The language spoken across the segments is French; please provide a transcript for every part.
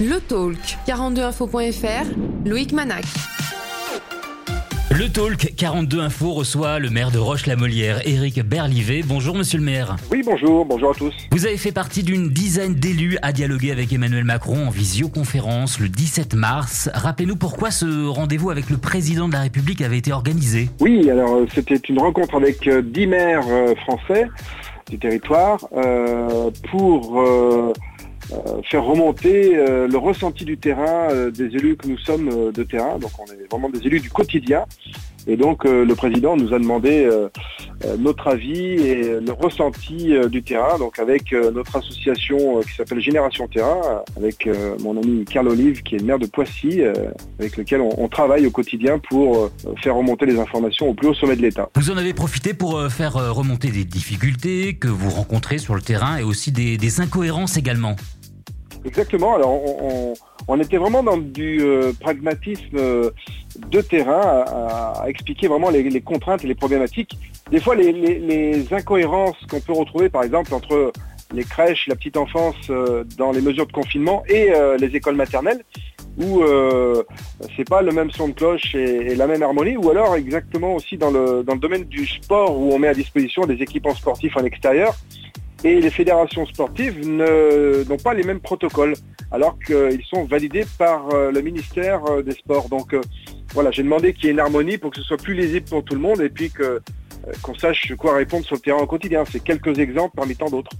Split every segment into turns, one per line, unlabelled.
Le Talk, 42info.fr, Loïc Manac.
Le Talk 42 Info reçoit le maire de Roche-la-Molière, Éric Berlivet. Bonjour monsieur le maire.
Oui, bonjour, bonjour à tous.
Vous avez fait partie d'une dizaine d'élus à dialoguer avec Emmanuel Macron en visioconférence le 17 mars. Rappelez-nous pourquoi ce rendez-vous avec le président de la République avait été organisé.
Oui, alors euh, c'était une rencontre avec euh, 10 maires euh, français du territoire euh, pour euh, euh, faire remonter euh, le ressenti du terrain euh, des élus que nous sommes euh, de terrain. Donc on est vraiment des élus du quotidien. Et donc euh, le président nous a demandé notre avis et le ressenti du terrain. Donc avec notre association qui s'appelle Génération Terrain, avec mon ami Carl Olive qui est le maire de Poissy, avec lequel on, on travaille au quotidien pour faire remonter les informations au plus haut sommet de l'État.
Vous en avez profité pour faire remonter des difficultés que vous rencontrez sur le terrain et aussi des, des incohérences également.
Exactement. Alors, on, était vraiment dans du euh, pragmatisme euh, de terrain à, expliquer vraiment les, contraintes et les problématiques. Des fois, les, incohérences qu'on peut retrouver, par exemple, entre les crèches, la petite enfance euh, dans les mesures de confinement et les écoles maternelles, où c'est pas le même son de cloche et, et la même harmonie, ou alors exactement aussi dans le, dans le domaine du sport où on met à disposition des équipements sportifs en extérieur et les fédérations sportives n'ont pas les mêmes protocoles alors qu'ils sont validés par euh, le ministère euh, des Sports. Donc euh, voilà, j'ai demandé qu'il y ait une harmonie pour que ce soit plus lisible pour tout le monde et puis qu'on sache quoi répondre sur le terrain au quotidien. C'est quelques exemples parmi tant d'autres.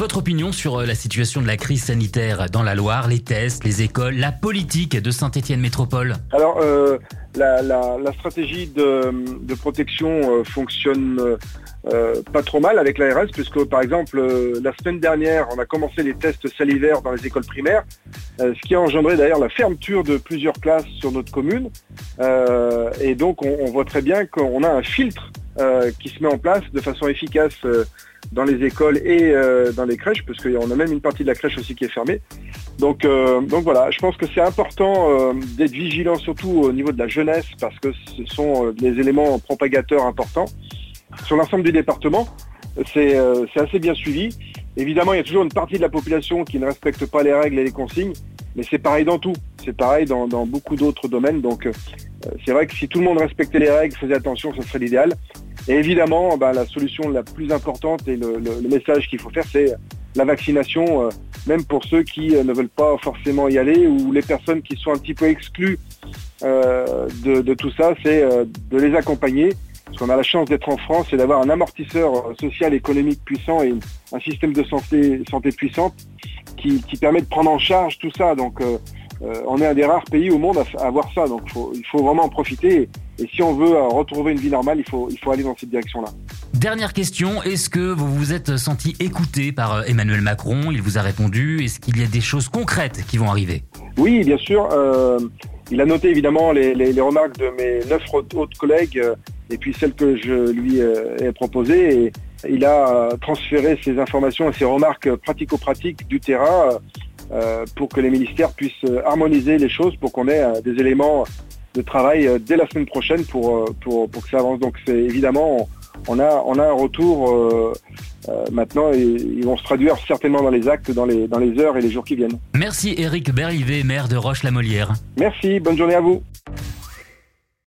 Votre opinion sur euh, la situation de la crise sanitaire dans la Loire, les tests, les écoles, la politique de Saint-Étienne Métropole?
Alors, euh, la, stratégie de, protection euh, fonctionne pas trop mal avec l'ARS, puisque par exemple, la semaine dernière, on a commencé les tests salivaires dans les écoles primaires, ce qui a engendré d'ailleurs la fermeture de plusieurs classes sur notre commune. Et donc, on, on voit très bien qu'on a un filtre euh, qui se met en place de façon efficace euh, dans les écoles et euh, dans les crèches, parce qu'on a même une partie de la crèche aussi qui est fermée. Donc, euh, donc voilà, je pense que c'est important euh, d'être vigilant surtout au niveau de la jeunesse parce que ce sont euh, les éléments propagateurs importants. Sur l'ensemble du département, c'est c'est assez bien suivi. Évidemment, il y a toujours une partie de la population qui ne respecte pas les règles et les consignes, mais c'est pareil dans tout. C'est pareil dans, dans beaucoup d'autres domaines. Donc euh, c'est vrai que si tout le monde respectait les règles, faisait attention, ce serait l'idéal. Et évidemment, ben, la solution la plus importante et le, message qu'il faut faire, c'est la vaccination, euh, même pour ceux qui euh, ne veulent pas forcément y aller ou les personnes qui sont un petit peu exclues euh, de, tout ça, c'est de les accompagner. Parce qu'on a la chance d'être en France et d'avoir un amortisseur social, économique puissant et un système de santé, santé puissante qui, permet de prendre en charge tout ça. Donc, on est un des rares pays au monde à, avoir ça. Donc, il faut vraiment en profiter. Et, si on veut euh, retrouver une vie normale, il faut, il faut aller dans cette direction-là.
Dernière question, est-ce que vous vous êtes senti écouté par euh, Emmanuel Macron? Il vous a répondu Est-ce qu'il y a des choses concrètes qui vont arriver?
Oui, bien sûr. euh, il a noté évidemment les, les- les remarques de mes neuf autres collègues et puis celles que je lui ai proposées. Et il a transféré ces informations et ces remarques pratico-pratiques du terrain pour que les ministères puissent harmoniser les choses pour qu'on ait des éléments de travail euh, dès la semaine prochaine pour, euh, pour, pour que ça avance. Donc c'est évidemment, on a, on a un retour euh, euh, maintenant et ils vont se traduire certainement dans les actes dans les, dans les heures et les jours qui viennent.
Merci Éric Berlivet, maire de Roche-la-Molière.
Merci, bonne journée à vous.